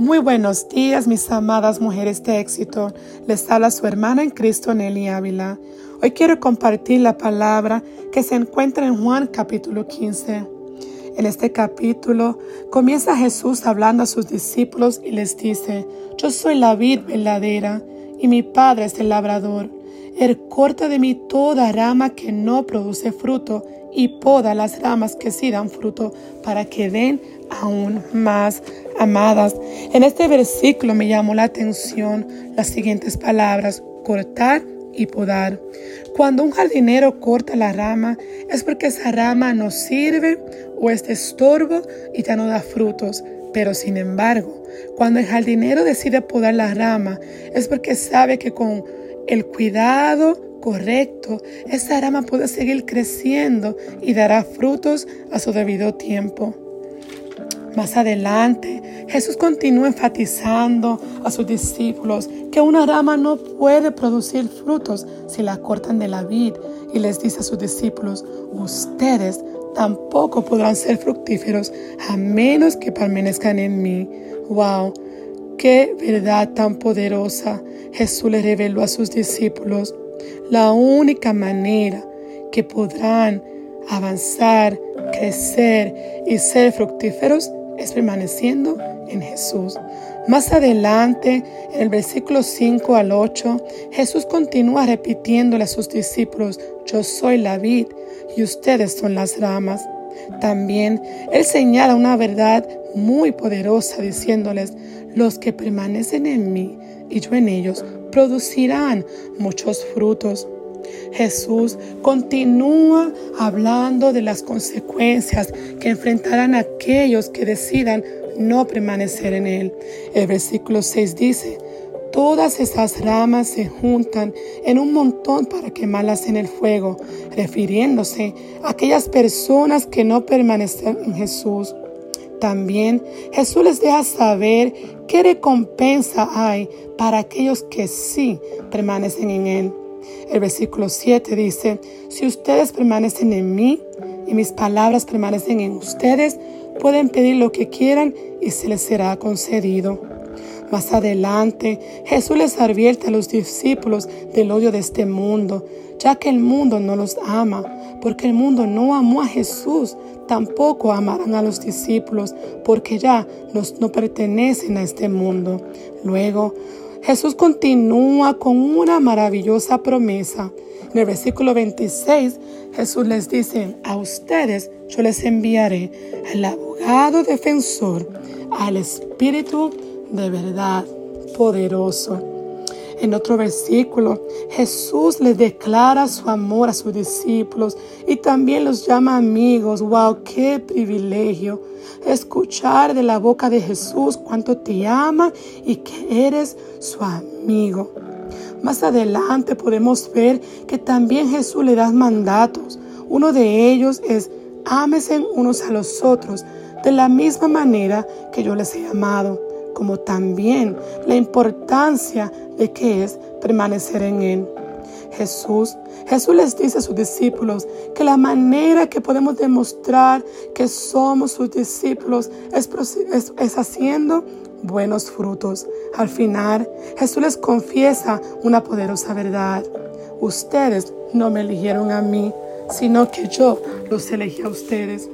Muy buenos días, mis amadas mujeres de éxito. Les habla su hermana en Cristo, Nelly Ávila. Hoy quiero compartir la palabra que se encuentra en Juan capítulo 15. En este capítulo comienza Jesús hablando a sus discípulos y les dice, Yo soy la vid verdadera y mi Padre es el labrador. Él corta de mí toda rama que no produce fruto y poda las ramas que sí dan fruto para que den aún más amadas. En este versículo me llamó la atención las siguientes palabras, cortar y podar. Cuando un jardinero corta la rama es porque esa rama no sirve o es de estorbo y ya no da frutos. Pero sin embargo, cuando el jardinero decide podar la rama es porque sabe que con el cuidado correcto, esa rama puede seguir creciendo y dará frutos a su debido tiempo. Más adelante, Jesús continúa enfatizando a sus discípulos que una rama no puede producir frutos si la cortan de la vid y les dice a sus discípulos, ustedes tampoco podrán ser fructíferos a menos que permanezcan en mí. ¡Wow! ¡Qué verdad tan poderosa! Jesús le reveló a sus discípulos. La única manera que podrán avanzar, crecer y ser fructíferos es permaneciendo en Jesús. Más adelante, en el versículo 5 al 8, Jesús continúa repitiéndole a sus discípulos, yo soy la vid y ustedes son las ramas. También Él señala una verdad muy poderosa diciéndoles, los que permanecen en mí y yo en ellos producirán muchos frutos. Jesús continúa hablando de las consecuencias que enfrentarán aquellos que decidan no permanecer en Él. El versículo 6 dice, Todas esas ramas se juntan en un montón para quemarlas en el fuego, refiriéndose a aquellas personas que no permanecen en Jesús. También Jesús les deja saber qué recompensa hay para aquellos que sí permanecen en Él. El versículo 7 dice, si ustedes permanecen en mí y mis palabras permanecen en ustedes, pueden pedir lo que quieran y se les será concedido. Más adelante, Jesús les advierte a los discípulos del odio de este mundo, ya que el mundo no los ama, porque el mundo no amó a Jesús, tampoco amarán a los discípulos, porque ya no pertenecen a este mundo. Luego, Jesús continúa con una maravillosa promesa. En el versículo 26, Jesús les dice, a ustedes yo les enviaré al abogado defensor, al Espíritu de verdad poderoso. En otro versículo, Jesús les declara su amor a sus discípulos y también los llama amigos. ¡Wow! ¡Qué privilegio! Escuchar de la boca de Jesús cuánto te ama y que eres su amigo. Más adelante podemos ver que también Jesús le da mandatos. Uno de ellos es ámesen unos a los otros de la misma manera que yo les he amado como también la importancia de que es permanecer en Él. Jesús, Jesús les dice a sus discípulos que la manera que podemos demostrar que somos sus discípulos es, es haciendo buenos frutos. Al final, Jesús les confiesa una poderosa verdad. Ustedes no me eligieron a mí, sino que yo los elegí a ustedes.